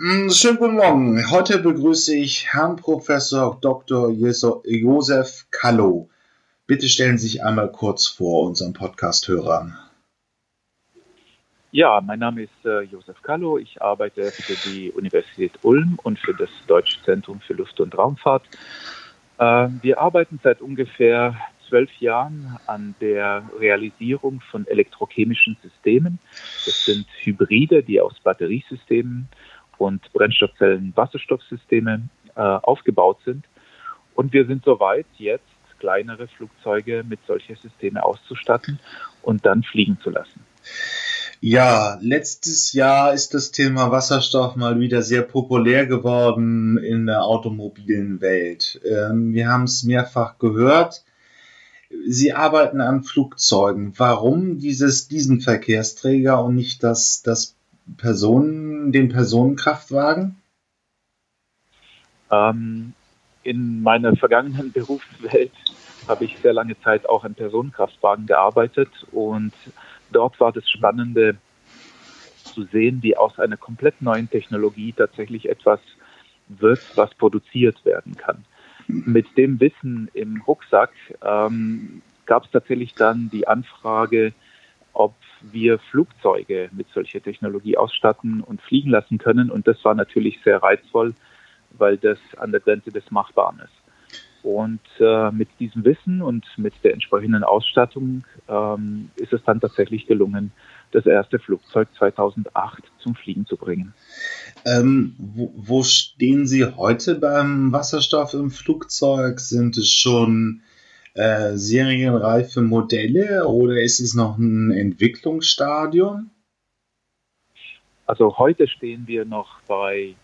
Mm, schönen guten Morgen. Heute begrüße ich Herrn Professor Dr. Josef Kallo. Bitte stellen Sie sich einmal kurz vor unseren Podcast-Hörern. Ja, mein Name ist äh, Josef Kallo. Ich arbeite für die Universität Ulm und für das Deutsche Zentrum für Luft- und Raumfahrt. Äh, wir arbeiten seit ungefähr zwölf Jahren an der Realisierung von elektrochemischen Systemen. Das sind Hybride, die aus Batteriesystemen und Brennstoffzellen-Wasserstoffsysteme äh, aufgebaut sind. Und wir sind soweit, jetzt kleinere Flugzeuge mit solchen Systemen auszustatten und dann fliegen zu lassen. Ja, letztes Jahr ist das Thema Wasserstoff mal wieder sehr populär geworden in der automobilen Welt. Ähm, wir haben es mehrfach gehört. Sie arbeiten an Flugzeugen. Warum dieses, diesen Verkehrsträger und nicht das, das Personen, den Personenkraftwagen? Ähm, in meiner vergangenen Berufswelt habe ich sehr lange Zeit auch an Personenkraftwagen gearbeitet und dort war das Spannende zu sehen, wie aus einer komplett neuen Technologie tatsächlich etwas wird, was produziert werden kann. Mit dem Wissen im Rucksack ähm, gab es tatsächlich dann die Anfrage, ob wir Flugzeuge mit solcher Technologie ausstatten und fliegen lassen können. Und das war natürlich sehr reizvoll, weil das an der Grenze des Machbaren ist. Und äh, mit diesem Wissen und mit der entsprechenden Ausstattung ähm, ist es dann tatsächlich gelungen, das erste Flugzeug 2008 zum Fliegen zu bringen. Ähm, wo, wo, stehen Sie heute beim Wasserstoff im Flugzeug? Sind es schon äh, serienreife Modelle oder ist es noch ein Entwicklungsstadium? Also heute stehen wir noch bei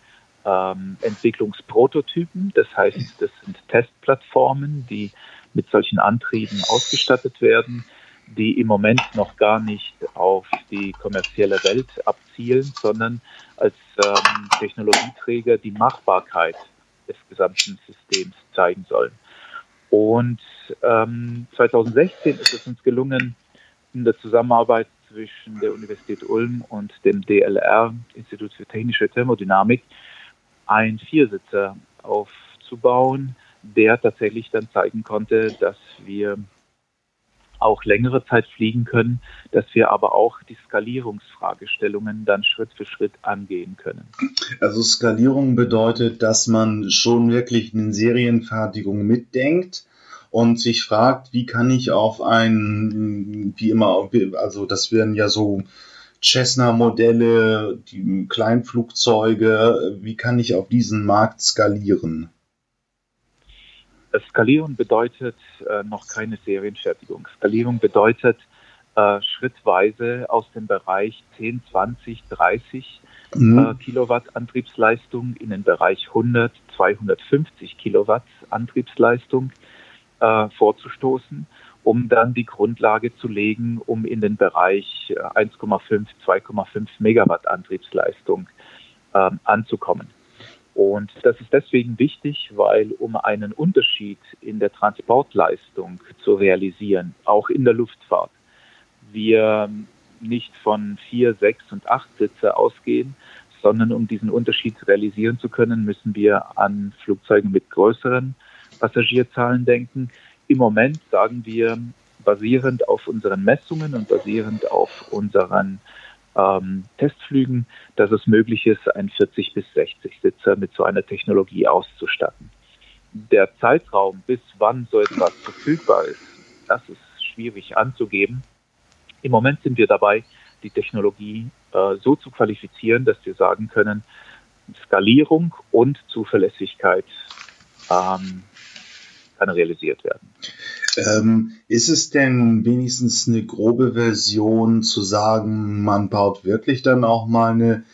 ähm, Entwicklungsprototypen. Das heißt, das sind Testplattformen, die mit solchen Antrieben ausgestattet werden, die im Moment noch gar nicht auf die kommerzielle Welt abzielen, sondern als ähm, Technologieträger die Machbarkeit des gesamten Systems zeigen sollen. Und ähm, 2016 ist es uns gelungen, in der Zusammenarbeit zwischen der Universität Ulm und dem DLR, Institut für Technische Thermodynamik, einen Viersitzer aufzubauen, der tatsächlich dann zeigen konnte, dass wir auch längere Zeit fliegen können, dass wir aber auch die Skalierungsfragestellungen dann Schritt für Schritt angehen können. Also Skalierung bedeutet, dass man schon wirklich eine Serienfertigung mitdenkt und sich fragt, wie kann ich auf ein, wie immer, also das werden ja so Cessna-Modelle, die Kleinflugzeuge, wie kann ich auf diesen Markt skalieren? Skalieren bedeutet äh, noch keine Serienfertigung. Skalierung bedeutet äh, schrittweise aus dem Bereich 10, 20, 30 mhm. äh, Kilowatt Antriebsleistung in den Bereich 100, 250 Kilowatt Antriebsleistung äh, vorzustoßen, um dann die Grundlage zu legen, um in den Bereich 1,5, äh, 2,5 Megawatt Antriebsleistung ähm, anzukommen. Und das ist deswegen wichtig, weil um einen Unterschied in der Transportleistung zu realisieren, auch in der Luftfahrt, wir nicht von vier, sechs und acht Sitze ausgehen, sondern um diesen Unterschied realisieren zu können, müssen wir an Flugzeugen mit größeren Passagierzahlen denken. Im Moment sagen wir, basierend auf unseren Messungen und basierend auf unseren ähm, Testflügen, dass es möglich ist, einen 40 bis 60 Sitzer mit so einer Technologie auszustatten. Der Zeitraum, bis wann so etwas verfügbar ist, das ist schwierig anzugeben. Im Moment sind wir dabei, die Technologie äh, so zu qualifizieren, dass wir sagen können, Skalierung und Zuverlässigkeit ähm, kann realisiert werden. Ähm, ist es denn wenigstens eine grobe Version zu sagen, man baut wirklich dann auch mal eine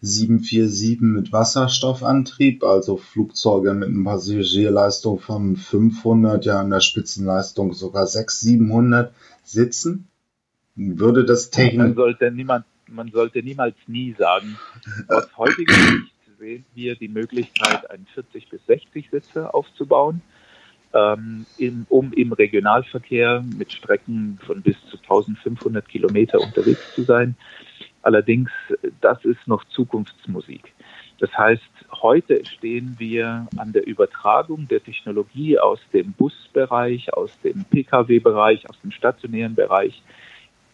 747 mit Wasserstoffantrieb, also Flugzeuge mit einer Passagierleistung von 500, ja in der Spitzenleistung sogar 600, 700 sitzen? Würde das technisch... Man sollte, niemand, man sollte niemals nie sagen, aus heutiger Sicht sehen wir die Möglichkeit, einen 40 bis 60 Sitze aufzubauen ähm, im, um im Regionalverkehr mit Strecken von bis zu 1500 Kilometer unterwegs zu sein. Allerdings, das ist noch Zukunftsmusik. Das heißt, heute stehen wir an der Übertragung der Technologie aus dem Busbereich, aus dem Pkw-Bereich, aus dem stationären Bereich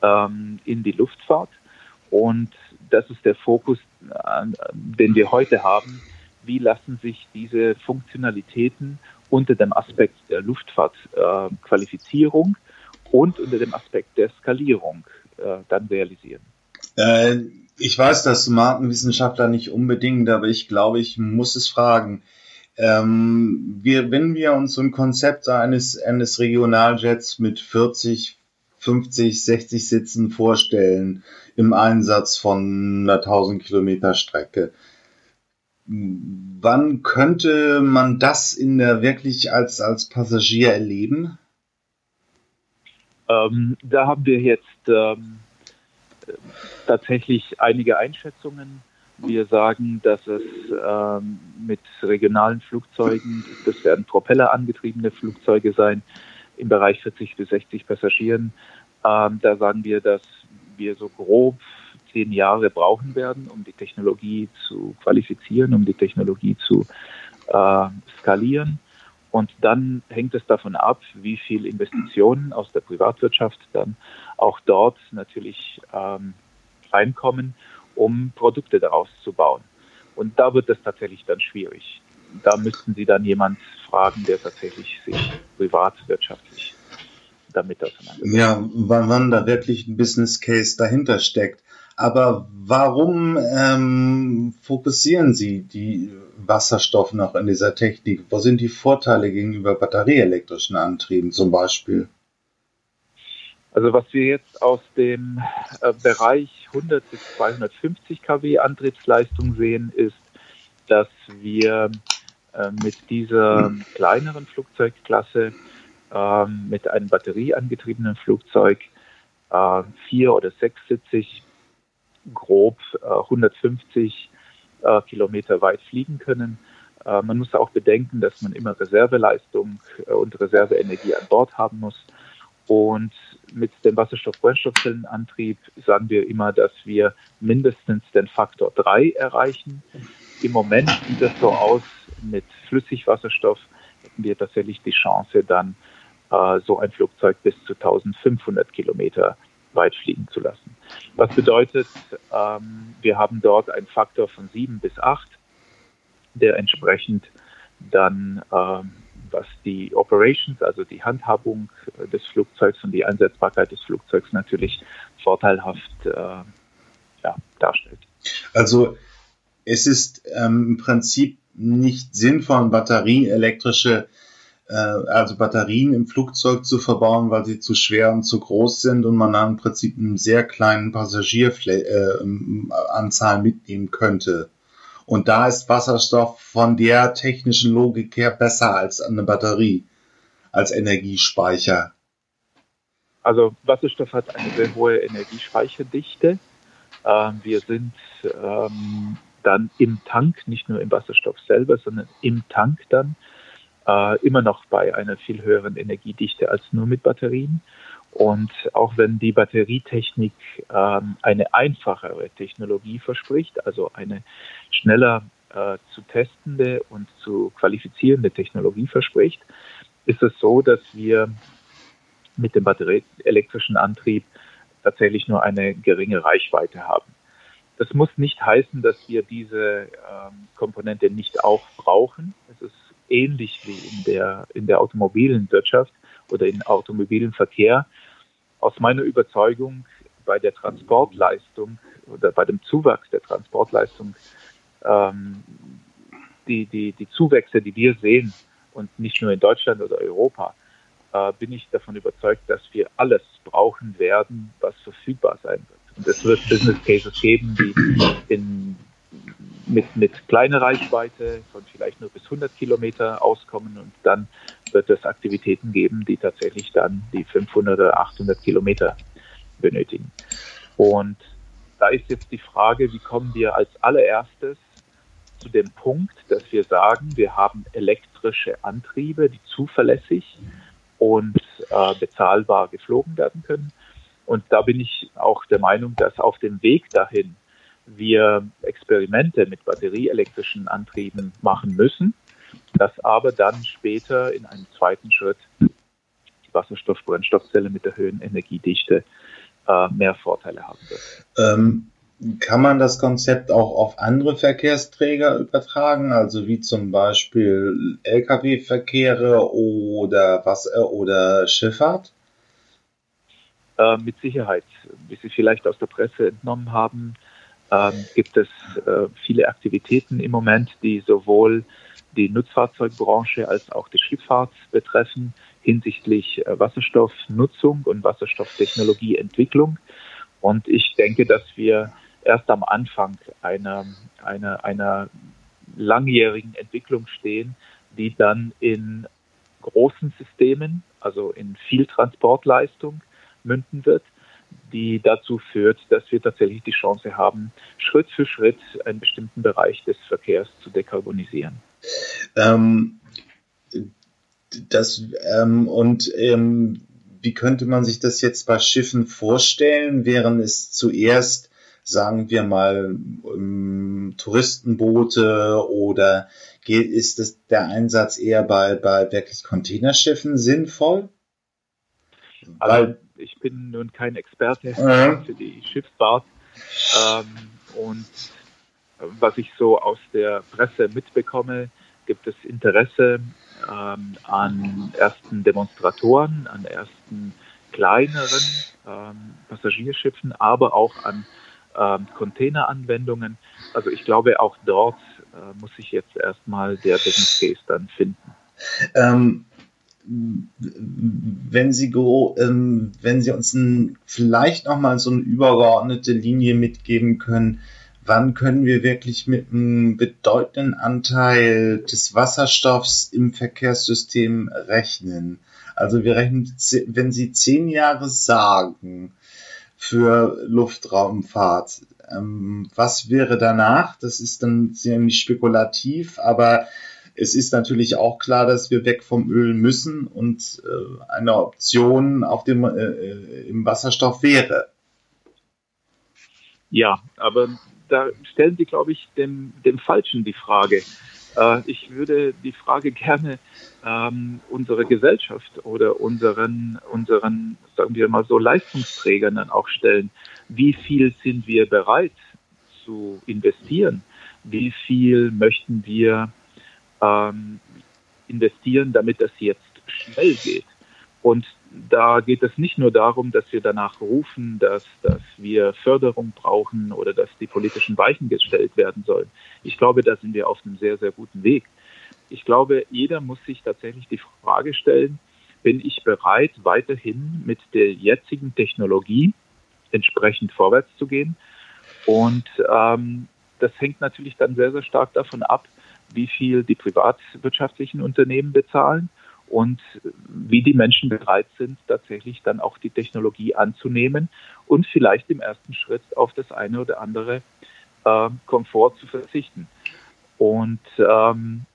ähm, in die Luftfahrt. Und das ist der Fokus, äh, den wir heute haben. Wie lassen sich diese Funktionalitäten unter dem Aspekt der Luftfahrtqualifizierung äh, und unter dem Aspekt der Skalierung äh, dann realisieren? Äh, ich weiß, dass Markenwissenschaftler nicht unbedingt, aber ich glaube, ich muss es fragen. Ähm, wir, wenn wir uns so ein Konzept eines, eines Regionaljets mit 40, 50, 60 Sitzen vorstellen im Einsatz von einer 1000 Kilometer Strecke, wann könnte man das in der wirklich als, als Passagier erleben? Ähm, da haben wir jetzt ähm, tatsächlich einige Einschätzungen. Wir sagen, dass es ähm, mit regionalen Flugzeugen, das werden propellerangetriebene Flugzeuge sein, im Bereich 40 bis 60 Passagieren. Ähm, da sagen wir, dass wir so grob zehn Jahre brauchen werden, um die Technologie zu qualifizieren, um die Technologie zu äh, skalieren. Und dann hängt es davon ab, wie viel Investitionen aus der Privatwirtschaft dann auch dort natürlich ähm, reinkommen, um Produkte daraus zu bauen. Und da wird es tatsächlich dann schwierig. Da müssten Sie dann jemand fragen, der tatsächlich sich privatwirtschaftlich damit auseinandersetzt. Ja, wann, wann da wirklich ein Business Case dahinter steckt. Aber warum ähm, fokussieren Sie die Wasserstoff noch in dieser Technik? Wo sind die Vorteile gegenüber batterieelektrischen Antrieben zum Beispiel? Also was wir jetzt aus dem äh, Bereich 100 bis 250 kW Antriebsleistung sehen, ist, dass wir äh, mit dieser kleineren Flugzeugklasse äh, mit einem batterieangetriebenen Flugzeug äh, vier- oder sechssitzig grob 150 äh, Kilometer weit fliegen können. Äh, man muss auch bedenken, dass man immer Reserveleistung und Reserveenergie an Bord haben muss. Und mit dem Wasserstoff-Brennstoffzellenantrieb sagen wir immer, dass wir mindestens den Faktor 3 erreichen. Im Moment sieht das so aus, mit Flüssigwasserstoff hätten wir tatsächlich die Chance, dann äh, so ein Flugzeug bis zu 1500 Kilometer weit fliegen zu lassen. Was bedeutet, ähm, wir haben dort einen Faktor von 7 bis 8, der entsprechend dann ähm, was die Operations, also die Handhabung des Flugzeugs und die Einsetzbarkeit des Flugzeugs natürlich vorteilhaft äh, ja, darstellt. Also es ist ähm, im Prinzip nicht sinnvoll, batterieelektrische, äh, also Batterien im Flugzeug zu verbauen, weil sie zu schwer und zu groß sind und man dann im Prinzip einen sehr kleinen Passagieranzahl äh, mitnehmen könnte. Und da ist Wasserstoff von der technischen Logik her besser als eine Batterie, als Energiespeicher. Also Wasserstoff hat eine sehr hohe Energiespeicherdichte. Ähm, wir sind ähm, dann im Tank, nicht nur im Wasserstoff selber, sondern im Tank dann äh, immer noch bei einer viel höheren Energiedichte als nur mit Batterien. Und auch wenn die Batterietechnik ähm, eine einfachere Technologie verspricht, also eine schneller äh, zu testende und zu qualifizierende Technologie verspricht, ist es so, dass wir mit dem batterieelektrischen Antrieb tatsächlich nur eine geringe Reichweite haben. Das muss nicht heißen, dass wir diese ähm, Komponente nicht auch brauchen. Es ist ähnlich wie in der, in der automobilen Wirtschaft oder im automobilen Verkehr. Aus meiner Überzeugung bei der Transportleistung oder bei dem Zuwachs der Transportleistung, ähm, die, die, die Zuwächse, die wir sehen, und nicht nur in Deutschland oder Europa, äh, bin ich davon überzeugt, dass wir alles brauchen werden, was verfügbar sein wird. Und es wird Business Cases geben, die in mit, mit kleiner Reichweite von vielleicht nur bis 100 Kilometer auskommen und dann wird es Aktivitäten geben, die tatsächlich dann die 500 oder 800 Kilometer benötigen. Und da ist jetzt die Frage, wie kommen wir als allererstes zu dem Punkt, dass wir sagen, wir haben elektrische Antriebe, die zuverlässig und äh, bezahlbar geflogen werden können. Und da bin ich auch der Meinung, dass auf dem Weg dahin wir Experimente mit batterieelektrischen Antrieben machen müssen, dass aber dann später in einem zweiten Schritt die Wasserstoff-Brennstoffzelle mit der höheren Energiedichte äh, mehr Vorteile haben wird. Ähm, kann man das Konzept auch auf andere Verkehrsträger übertragen, also wie zum Beispiel Lkw-Verkehre oder Wasser oder Schifffahrt? Äh, mit Sicherheit. Wie Sie vielleicht aus der Presse entnommen haben, äh, gibt es äh, viele Aktivitäten im Moment, die sowohl die Nutzfahrzeugbranche als auch die Schifffahrt betreffen hinsichtlich äh, Wasserstoffnutzung und Wasserstofftechnologieentwicklung. Und ich denke, dass wir erst am Anfang einer, einer, einer langjährigen Entwicklung stehen, die dann in großen Systemen, also in viel Transportleistung münden wird, die dazu führt, dass wir tatsächlich die Chance haben, Schritt für Schritt einen bestimmten Bereich des Verkehrs zu dekarbonisieren. Ähm, das, ähm, und ähm, wie könnte man sich das jetzt bei Schiffen vorstellen? Wären es zuerst sagen wir mal, um, Touristenboote oder ist es der Einsatz eher bei, bei wirklich Containerschiffen sinnvoll? Also, Weil, ich bin nun kein Experte äh. für die Schiffsfahrt ähm, und was ich so aus der Presse mitbekomme, gibt es Interesse ähm, an ersten Demonstratoren, an ersten kleineren ähm, Passagierschiffen, aber auch an ähm, Containeranwendungen. Also ich glaube, auch dort äh, muss sich jetzt erstmal der Business Case dann finden. Ähm, wenn Sie ähm, wenn Sie uns ein, vielleicht noch mal so eine übergeordnete Linie mitgeben können, wann können wir wirklich mit einem bedeutenden Anteil des Wasserstoffs im Verkehrssystem rechnen? Also wir rechnen, wenn Sie zehn Jahre sagen, für Luftraumfahrt. Ähm, was wäre danach? Das ist dann ziemlich spekulativ, aber es ist natürlich auch klar, dass wir weg vom Öl müssen und äh, eine Option auf dem, äh, äh im Wasserstoff wäre. Ja, aber da stellen Sie, glaube ich, dem, dem Falschen die Frage. Äh, ich würde die Frage gerne ähm, unsere Gesellschaft oder unseren, unseren, sagen wir mal so, Leistungsträgern dann auch stellen. Wie viel sind wir bereit zu investieren? Wie viel möchten wir ähm, investieren, damit das jetzt schnell geht? Und da geht es nicht nur darum, dass wir danach rufen, dass, dass wir Förderung brauchen oder dass die politischen Weichen gestellt werden sollen. Ich glaube, da sind wir auf einem sehr, sehr guten Weg. Ich glaube, jeder muss sich tatsächlich die Frage stellen, bin ich bereit, weiterhin mit der jetzigen Technologie entsprechend vorwärts zu gehen? Und ähm, das hängt natürlich dann sehr, sehr stark davon ab, wie viel die privatwirtschaftlichen Unternehmen bezahlen und wie die Menschen bereit sind, tatsächlich dann auch die Technologie anzunehmen und vielleicht im ersten Schritt auf das eine oder andere äh, Komfort zu verzichten. Und ähm,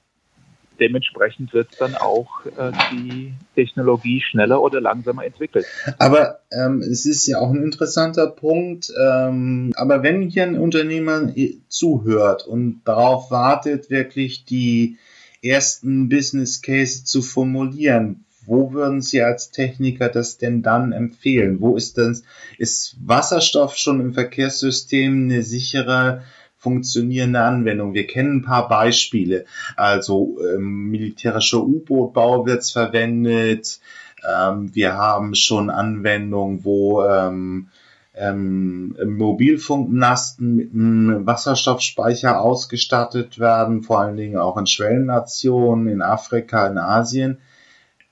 dementsprechend wird dann auch äh, die Technologie schneller oder langsamer entwickelt. Aber ähm, es ist ja auch ein interessanter Punkt. Ähm, aber wenn hier ein Unternehmer äh, zuhört und darauf wartet, wirklich die ersten Business Case zu formulieren, wo würden Sie als Techniker das denn dann empfehlen? Wo ist das, ist Wasserstoff schon im Verkehrssystem eine sichere funktionierende Anwendung. Wir kennen ein paar Beispiele. Also ähm, militärischer U-Boot-Bau wird verwendet. Ähm, wir haben schon Anwendungen, wo ähm, ähm, Mobilfunkmasten mit einem Wasserstoffspeicher ausgestattet werden, vor allen Dingen auch in Schwellennationen, in Afrika, in Asien.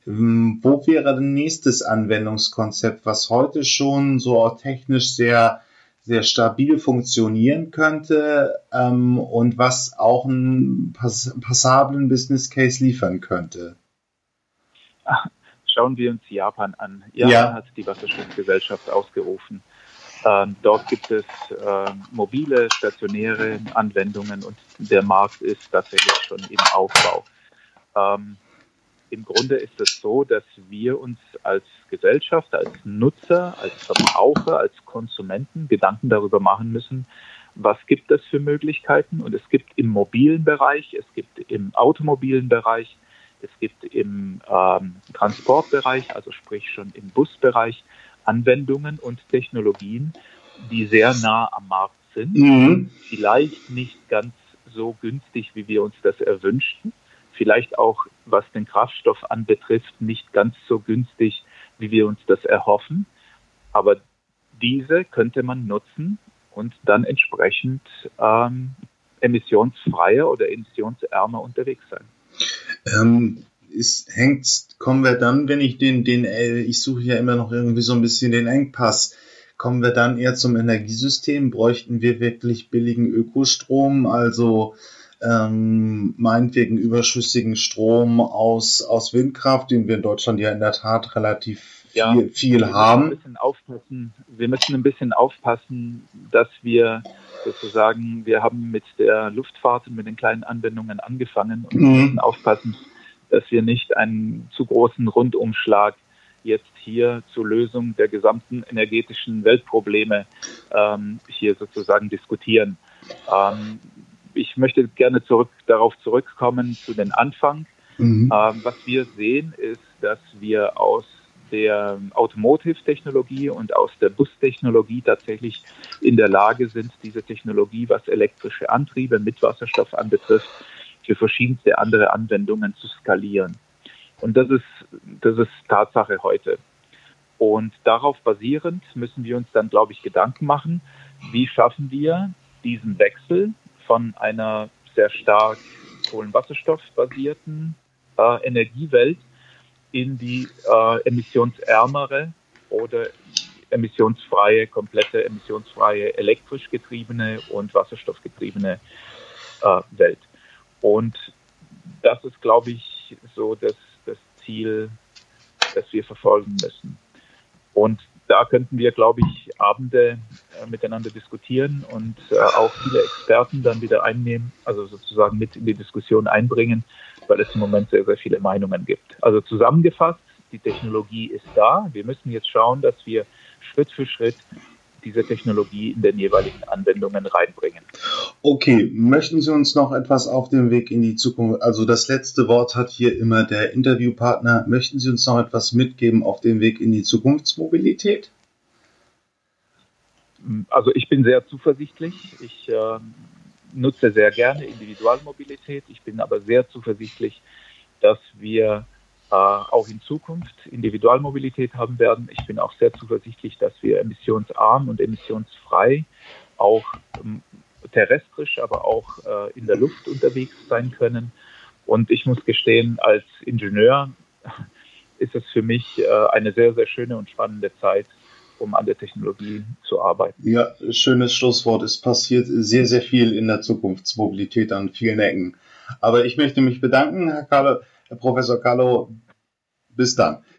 Ähm, wo wäre ein nächstes Anwendungskonzept, was heute schon so technisch sehr sehr stabil funktionieren könnte ähm, und was auch einen pass passablen Business Case liefern könnte? Schauen wir uns Japan an. Japan ja. hat die Wasserstoffgesellschaft ausgerufen. Ähm, dort gibt es äh, mobile, stationäre Anwendungen und der Markt ist tatsächlich schon im Aufbau. Ähm, Im Grunde ist es so, dass wir uns als Gesellschaft, als Nutzer, als Verbraucher, als Konsumenten Gedanken darüber machen müssen, was gibt es für Möglichkeiten? Und es gibt im mobilen Bereich, es gibt im automobilen Bereich, es gibt im ähm, Transportbereich, also sprich schon im Busbereich, Anwendungen und Technologien, die sehr nah am Markt sind. Mhm. Vielleicht nicht ganz so günstig, wie wir uns das erwünschten. Vielleicht auch, was den Kraftstoff anbetrifft, nicht ganz so günstig, wie wir uns das erhoffen. Aber diese könnte man nutzen und dann entsprechend ähm, emissionsfreier oder emissionsärmer unterwegs sein. Ähm, ist, hängt, kommen wir dann, wenn ich den, den, äh, ich suche ja immer noch irgendwie so ein bisschen den Engpass, kommen wir dann eher zum Energiesystem? Bräuchten wir wirklich billigen Ökostrom, also ähm, meinetwegen überschüssigen Strom aus, aus Windkraft, den wir in Deutschland ja in der Tat relativ viel, ja, viel wir haben? Müssen aufpassen. Wir müssen ein bisschen aufpassen, dass wir sozusagen, wir haben mit der Luftfahrt und mit den kleinen Anwendungen angefangen und mhm. müssen aufpassen, dass wir nicht einen zu großen Rundumschlag jetzt hier zur Lösung der gesamten energetischen Weltprobleme ähm, hier sozusagen diskutieren. Ähm, ich möchte gerne zurück, darauf zurückkommen zu den Anfang. Mhm. Ähm, was wir sehen, ist, dass wir aus der Automotive-Technologie und aus der Bustechnologie tatsächlich in der Lage sind, diese Technologie, was elektrische Antriebe mit Wasserstoff anbetrifft, für verschiedenste andere Anwendungen zu skalieren. Und das ist, das ist Tatsache heute. Und darauf basierend müssen wir uns dann, glaube ich, Gedanken machen, wie schaffen wir diesen Wechsel von einer sehr stark kohlenwasserstoffbasierten äh, Energiewelt in die äh, emissionsärmere oder emissionsfreie, komplette emissionsfreie elektrisch getriebene und wasserstoffgetriebene äh, Welt. Und das ist, glaube ich, so das, das Ziel, das wir verfolgen müssen. Und da könnten wir, glaube ich, Abende äh, miteinander diskutieren und äh, auch viele Experten dann wieder einnehmen, also sozusagen mit in die Diskussion einbringen, weil es im Moment sehr, sehr viele Meinungen gibt. Also zusammengefasst, die Technologie ist da. Wir müssen jetzt schauen, dass wir Schritt für Schritt diese Technologie in den jeweiligen Anwendungen reinbringen. Okay, möchten Sie uns noch etwas auf dem Weg in die Zukunft, also das letzte Wort hat hier immer der Interviewpartner, möchten Sie uns noch etwas mitgeben auf dem Weg in die Zukunftsmobilität? Also ich bin sehr zuversichtlich. Ich äh, nutze sehr gerne Individualmobilität. Ich bin aber sehr zuversichtlich, dass wir auch in Zukunft Individualmobilität haben werden. Ich bin auch sehr zuversichtlich, dass wir emissionsarm und emissionsfrei auch ähm, terrestrisch, aber auch äh, in der Luft unterwegs sein können. Und ich muss gestehen, als Ingenieur ist es für mich äh, eine sehr, sehr schöne und spannende Zeit, um an der Technologie zu arbeiten. Ja, schönes Schlusswort. Es passiert sehr, sehr viel in der Zukunftsmobilität an vielen Ecken. Aber ich möchte mich bedanken, Herr Kalle, Herr Professor Carlo, bis dann.